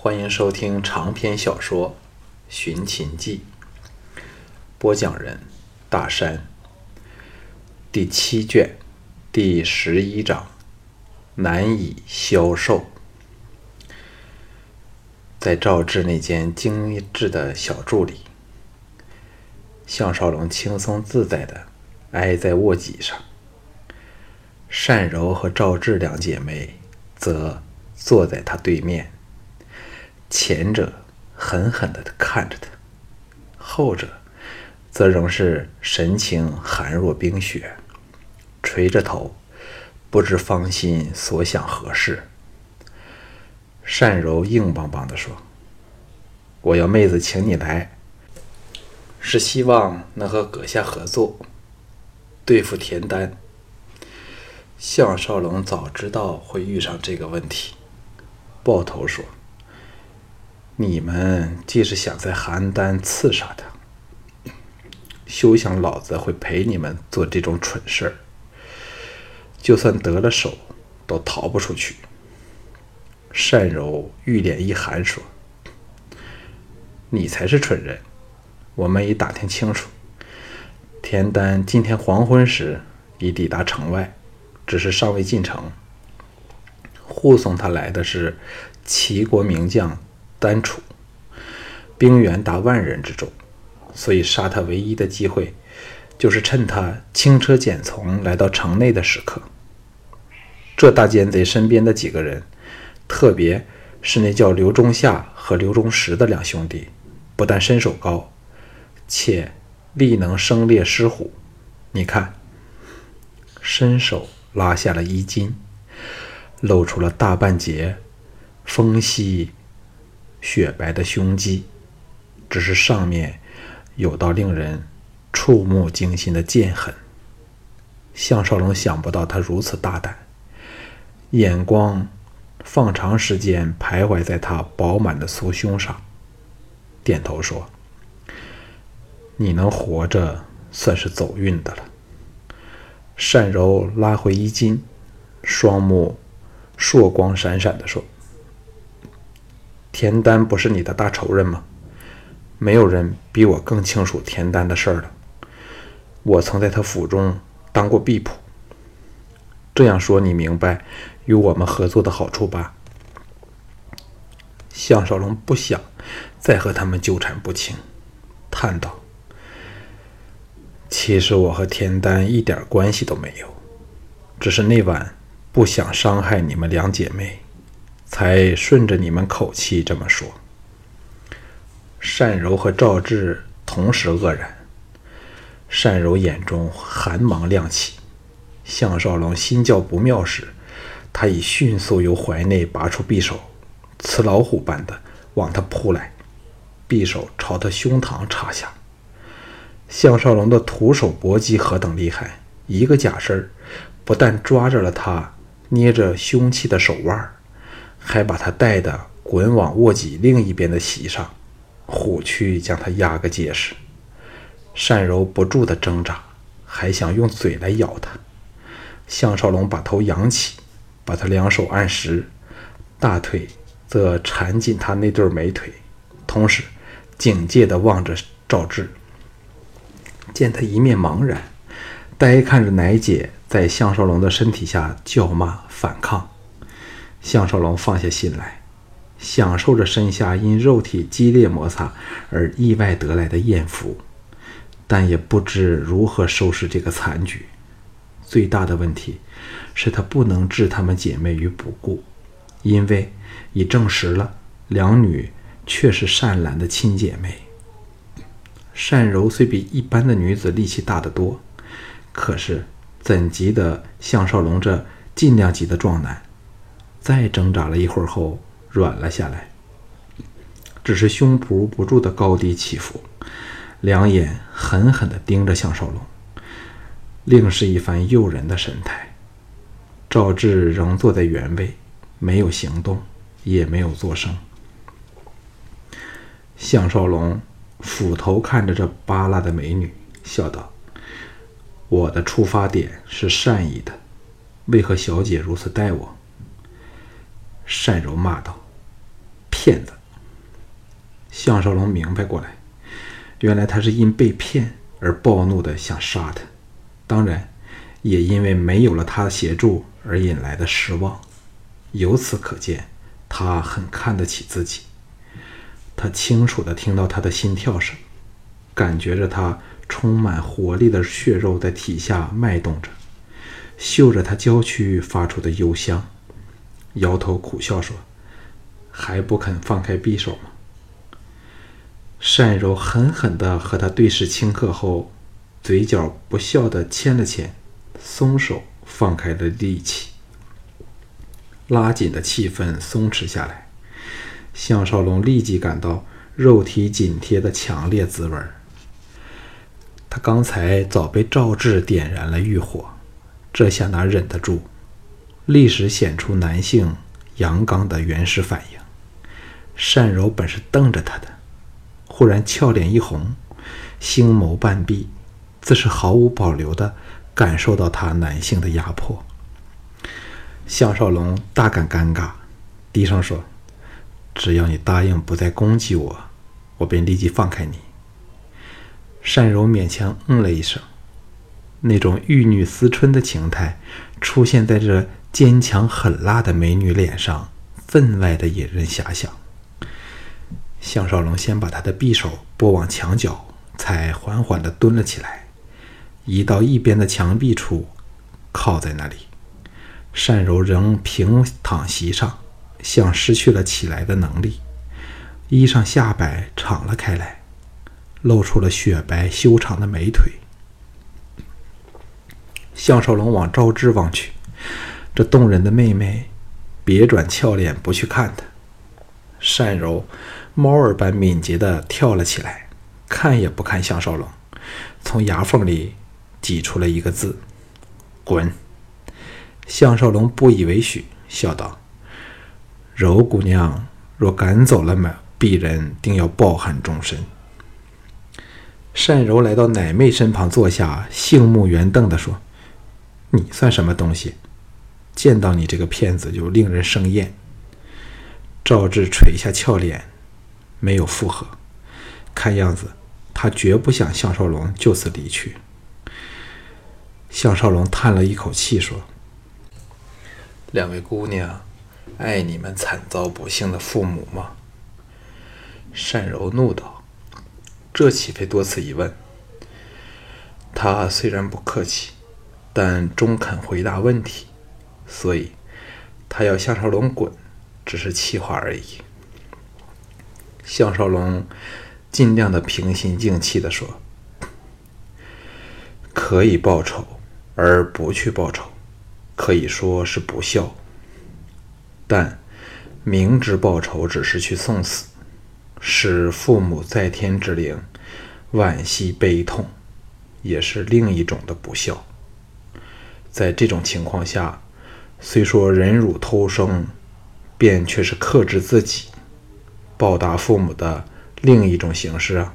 欢迎收听长篇小说《寻秦记》，播讲人大山，第七卷第十一章：难以消受。在赵志那间精致的小住里，项少龙轻松自在的挨在卧脊上，单柔和赵志两姐妹则坐在他对面。前者狠狠地看着他，后者则仍是神情寒若冰雪，垂着头，不知芳心所想何事。单柔硬邦邦地说：“我要妹子请你来，是希望能和阁下合作，对付田丹。”项少龙早知道会遇上这个问题，抱头说。你们既是想在邯郸刺杀他，休想老子会陪你们做这种蠢事儿。就算得了手，都逃不出去。单柔玉脸一寒，说：“你才是蠢人。我们已打听清楚，田丹今天黄昏时已抵达城外，只是尚未进城。护送他来的是齐国名将。”丹楚兵员达万人之众，所以杀他唯一的机会，就是趁他轻车简从来到城内的时刻。这大奸贼身边的几个人，特别是那叫刘忠夏和刘忠实的两兄弟，不但身手高，且力能生猎狮虎。你看，伸手拉下了衣襟，露出了大半截丰稀。雪白的胸肌，只是上面有道令人触目惊心的剑痕。项少龙想不到他如此大胆，眼光放长时间徘徊在他饱满的酥胸上，点头说：“你能活着，算是走运的了。”单柔拉回衣襟，双目烁光闪闪的说。田丹不是你的大仇人吗？没有人比我更清楚田丹的事儿了。我曾在他府中当过婢仆。这样说，你明白与我们合作的好处吧？项少龙不想再和他们纠缠不清，叹道：“其实我和田丹一点关系都没有，只是那晚不想伤害你们两姐妹。”才顺着你们口气这么说。单柔和赵志同时愕然，单柔眼中寒芒亮起。项少龙心叫不妙时，他已迅速由怀内拔出匕首，雌老虎般的往他扑来，匕首朝他胸膛插下。项少龙的徒手搏击何等厉害！一个假身不但抓着了他捏着凶器的手腕还把他带的滚往卧脊另一边的席上，虎躯将他压个结实。单柔不住的挣扎，还想用嘴来咬他。项少龙把头扬起，把他两手按实，大腿则缠紧他那对美腿，同时警戒地望着赵志。见他一面茫然，呆看着奶姐在项少龙的身体下叫骂反抗。项少龙放下心来，享受着身下因肉体激烈摩擦而意外得来的艳福，但也不知如何收拾这个残局。最大的问题是他不能置她们姐妹于不顾，因为已证实了两女却是善兰的亲姐妹。善柔虽比一般的女子力气大得多，可是怎及得项少龙这尽量级的壮男？再挣扎了一会儿后，软了下来，只是胸脯不住的高低起伏，两眼狠狠地盯着项少龙，另是一番诱人的神态。赵志仍坐在原位，没有行动，也没有作声。向少龙俯头看着这扒拉的美女，笑道：“我的出发点是善意的，为何小姐如此待我？”单柔骂道：“骗子。项少龙明白过来，原来他是因被骗而暴怒的，想杀他。当然，也因为没有了他的协助而引来的失望。由此可见，他很看得起自己。他清楚地听到他的心跳声，感觉着他充满活力的血肉在体下脉动着，嗅着他娇躯发出的幽香，摇头苦笑说：“还不肯放开匕首吗？”单柔狠狠地和他对视顷刻后，嘴角不笑地牵了牵，松手放开了力气。拉紧的气氛松弛下来，项少龙立即感到肉体紧贴的强烈滋味他刚才早被赵志点燃了欲火，这下哪忍得住？立时显出男性阳刚的原始反应。单柔本是瞪着他的，忽然俏脸一红，星眸半闭，自是毫无保留的感受到他男性的压迫。项少龙大感尴尬，低声说：“只要你答应不再攻击我，我便立即放开你。”单柔勉强嗯了一声，那种玉女思春的情态出现在这坚强狠辣的美女脸上，分外的引人遐想。项少龙先把她的匕首拨往墙角，才缓缓地蹲了起来，移到一边的墙壁处，靠在那里。单柔仍平躺席上，像失去了起来的能力，衣裳下摆敞了开来，露出了雪白修长的美腿。项少龙往赵志望去，这动人的妹妹别转俏脸不去看他。单柔猫儿般敏捷地跳了起来，看也不看项少龙，从牙缝里挤出了一个字：“滚。”项少龙不以为许，笑道：“柔姑娘若赶走了美鄙人，定要抱憾终身。”单柔来到奶妹身旁坐下，杏目圆瞪地说：“你算什么东西？见到你这个骗子就令人生厌。”赵志垂下俏脸，没有附和，看样子他绝不想项少龙就此离去。项少龙叹了一口气说。两位姑娘，爱你们惨遭不幸的父母吗？单柔怒道：“这岂非多此一问？”他虽然不客气，但终肯回答问题，所以他要项少龙滚，只是气话而已。项少龙尽量的平心静气的说：“可以报仇，而不去报仇。”可以说是不孝，但明知报仇只是去送死，使父母在天之灵惋惜悲痛，也是另一种的不孝。在这种情况下，虽说忍辱偷生，便却是克制自己，报答父母的另一种形式啊。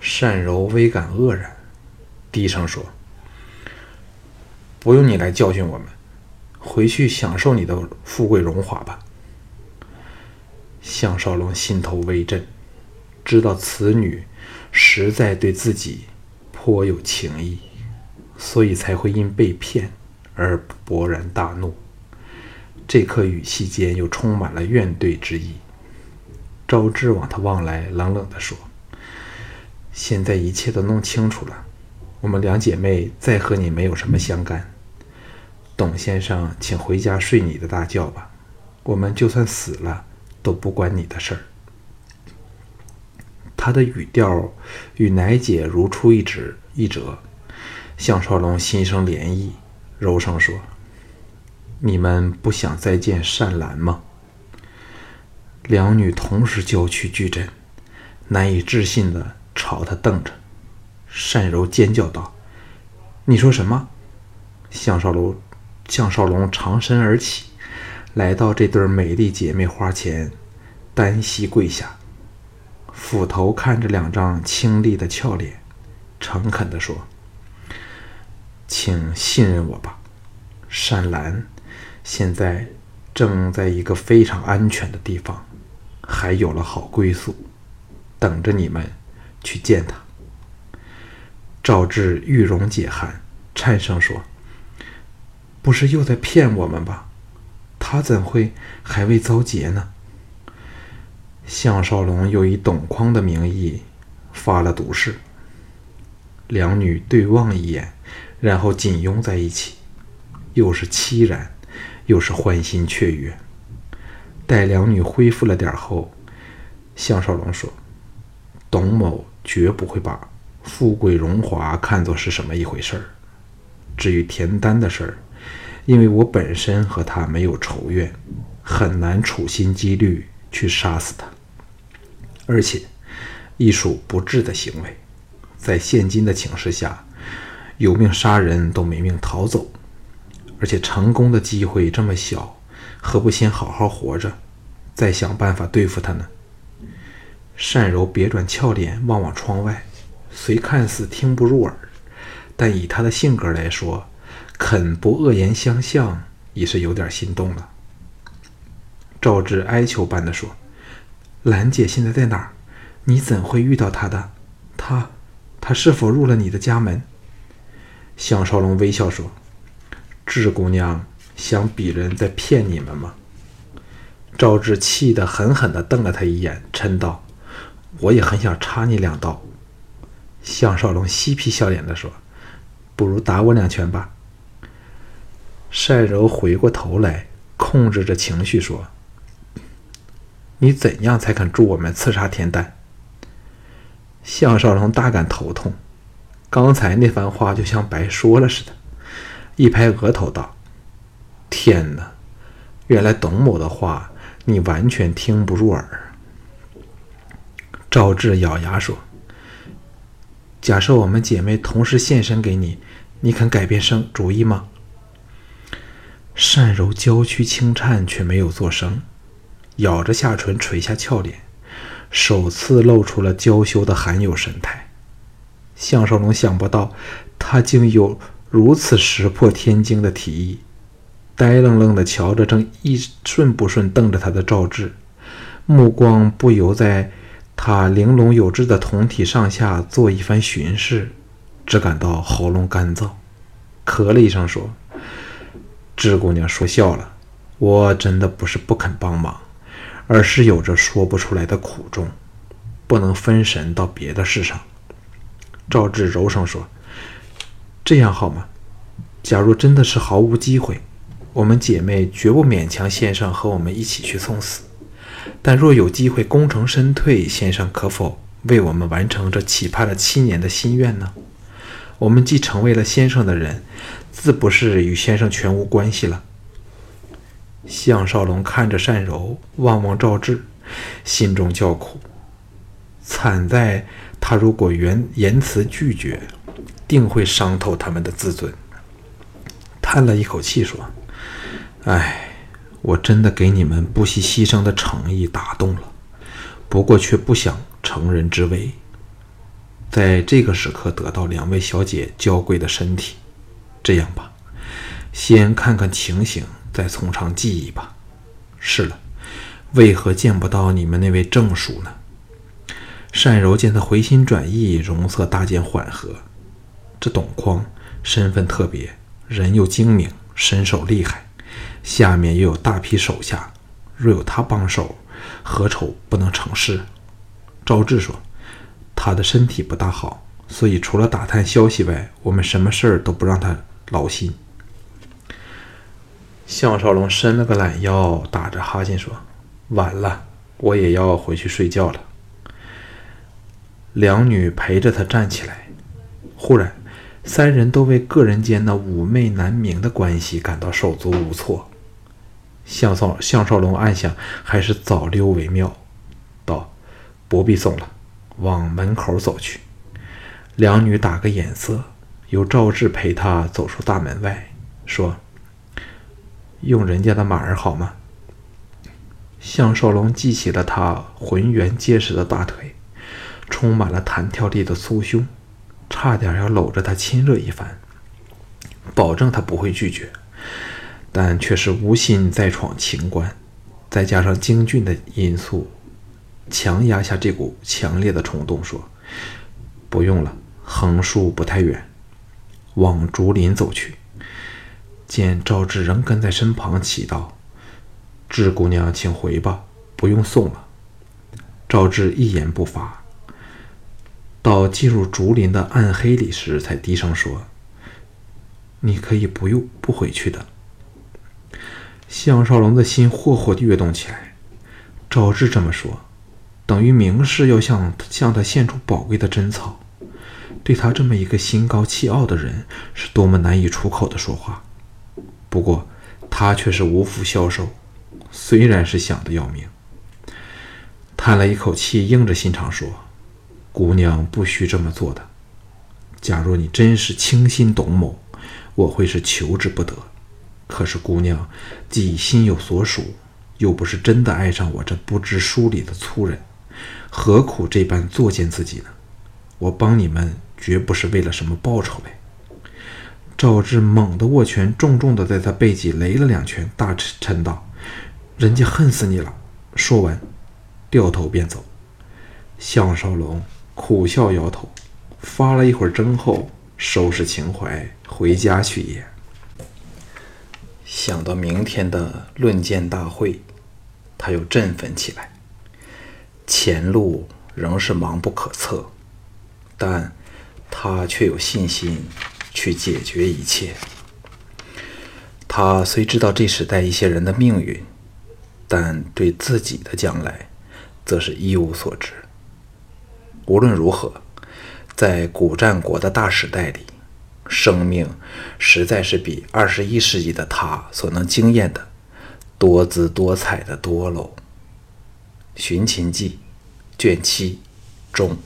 善柔微感愕然，低声说。不用你来教训我们，回去享受你的富贵荣华吧。项少龙心头微震，知道此女实在对自己颇有情意，所以才会因被骗而勃然大怒。这刻语气间又充满了怨怼之意。赵志往他望来，冷冷地说：“现在一切都弄清楚了，我们两姐妹再和你没有什么相干。”董先生，请回家睡你的大觉吧。我们就算死了，都不关你的事儿。他的语调与奶姐如出一辙，一辙。项少龙心生涟漪，柔声说：“你们不想再见善兰吗？”两女同时娇躯巨震，难以置信的朝他瞪着。单柔尖叫道：“你说什么？”项少龙。项少龙长身而起，来到这对美丽姐妹花前，单膝跪下，俯头看着两张清丽的俏脸，诚恳地说：“请信任我吧，善兰，现在正在一个非常安全的地方，还有了好归宿，等着你们去见他。赵志玉容解寒，颤声说：“不是又在骗我们吧？他怎会还未遭劫呢？”项少龙又以董匡的名义发了毒誓。两女对望一眼，然后紧拥在一起，又是凄然，又是欢欣雀跃。待两女恢复了点后，项少龙说：“董某绝不会把……”富贵荣华看作是什么一回事儿？至于田丹的事儿，因为我本身和他没有仇怨，很难处心积虑去杀死他。而且，亦属不智的行为。在现今的情势下，有命杀人都没命逃走，而且成功的机会这么小，何不先好好活着，再想办法对付他呢？单柔别转俏脸，望望窗外。虽看似听不入耳，但以他的性格来说，肯不恶言相向已是有点心动了。赵志哀求般的说：“兰姐现在在哪儿？你怎会遇到她的？她，她是否入了你的家门？”项少龙微笑说：“志姑娘想鄙人在骗你们吗？”赵志气得狠狠地瞪了他一眼，嗔道：“我也很想插你两刀。”项少龙嬉皮笑脸地说：“不如打我两拳吧。”单柔回过头来，控制着情绪说：“你怎样才肯助我们刺杀田丹？”项少龙大感头痛，刚才那番话就像白说了似的，一拍额头道：“天哪！原来董某的话你完全听不入耳。”赵志咬牙说。假设我们姐妹同时现身给你，你肯改变生主意吗？善柔娇躯轻颤，却没有作声，咬着下唇，垂下俏脸，首次露出了娇羞的含有神态。项少龙想不到，他竟有如此石破天惊的提议，呆愣愣地瞧着正一顺不顺瞪着他的赵志，目光不由在。他玲珑有致的酮体上下做一番巡视，只感到喉咙干燥，咳了一声说：“智姑娘说笑了，我真的不是不肯帮忙，而是有着说不出来的苦衷，不能分神到别的事上。”赵志柔声说：“这样好吗？假如真的是毫无机会，我们姐妹绝不勉强先生和我们一起去送死。”但若有机会功成身退，先生可否为我们完成这期盼了七年的心愿呢？我们既成为了先生的人，自不是与先生全无关系了。项少龙看着单柔，望望赵志，心中叫苦。惨在他如果言言辞拒绝，定会伤透他们的自尊。叹了一口气说：“唉。”我真的给你们不惜牺牲的诚意打动了，不过却不想乘人之危。在这个时刻得到两位小姐娇贵的身体，这样吧，先看看情形，再从长计议吧。是了，为何见不到你们那位正叔呢？单柔见他回心转意，容色大见缓和。这董匡身份特别，人又精明，身手厉害。下面又有大批手下，若有他帮手，何愁不能成事？赵志说：“他的身体不大好，所以除了打探消息外，我们什么事儿都不让他劳心。”项少龙伸了个懒腰，打着哈欠说：“晚了，我也要回去睡觉了。”两女陪着他站起来，忽然，三人都为个人间那妩媚难明的关系感到手足无措。项少项少龙暗想，还是早溜为妙，道：“不必送了，往门口走去。”两女打个眼色，由赵志陪他走出大门外，说：“用人家的马儿好吗？”项少龙记起了他浑圆结实的大腿，充满了弹跳力的酥胸，差点要搂着他亲热一番，保证他不会拒绝。但却是无心再闯情关，再加上京俊的因素，强压下这股强烈的冲动，说：“不用了，横竖不太远，往竹林走去。”见赵志仍跟在身旁，祈祷：“志姑娘，请回吧，不用送了。”赵志一言不发。到进入竹林的暗黑里时，才低声说：“你可以不用不回去的。”项少龙的心霍霍地跃动起来。赵志这么说，等于明示要向向他献出宝贵的贞操。对他这么一个心高气傲的人，是多么难以出口的说话。不过他却是无福消受，虽然是想的要命，叹了一口气，硬着心肠说。姑娘不需这么做的。假若你真是倾心董某，我会是求之不得。可是姑娘既心有所属，又不是真的爱上我这不知书里的粗人，何苦这般作践自己呢？我帮你们绝不是为了什么报酬嘞。赵志猛地握拳，重重地在他背脊擂了两拳，大嗔道：“人家恨死你了！”说完，掉头便走。项少龙。苦笑摇头，发了一会儿怔后，收拾情怀回家去也。想到明天的论剑大会，他又振奋起来。前路仍是茫不可测，但他却有信心去解决一切。他虽知道这时代一些人的命运，但对自己的将来，则是一无所知。无论如何，在古战国的大时代里，生命实在是比二十一世纪的他所能惊艳的多姿多彩的多喽。《寻秦记》卷七中。